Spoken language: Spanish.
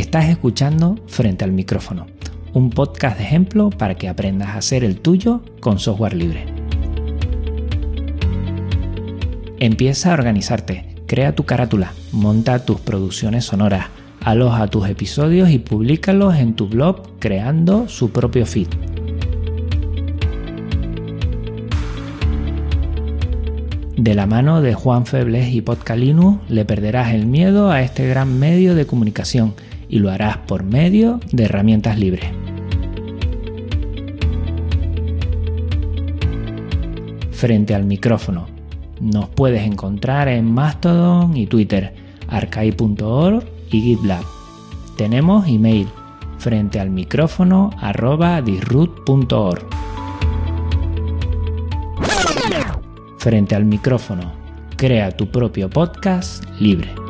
Estás escuchando Frente al micrófono, un podcast de ejemplo para que aprendas a hacer el tuyo con software libre. Empieza a organizarte, crea tu carátula, monta tus producciones sonoras, aloja tus episodios y públicalos en tu blog creando su propio feed. De la mano de Juan Febles y Podcalinus le perderás el miedo a este gran medio de comunicación y lo harás por medio de herramientas libres. Frente al micrófono. Nos puedes encontrar en Mastodon y Twitter, arcai.org y GitLab. Tenemos email frente al micrófono arroba. Frente al micrófono, crea tu propio podcast libre.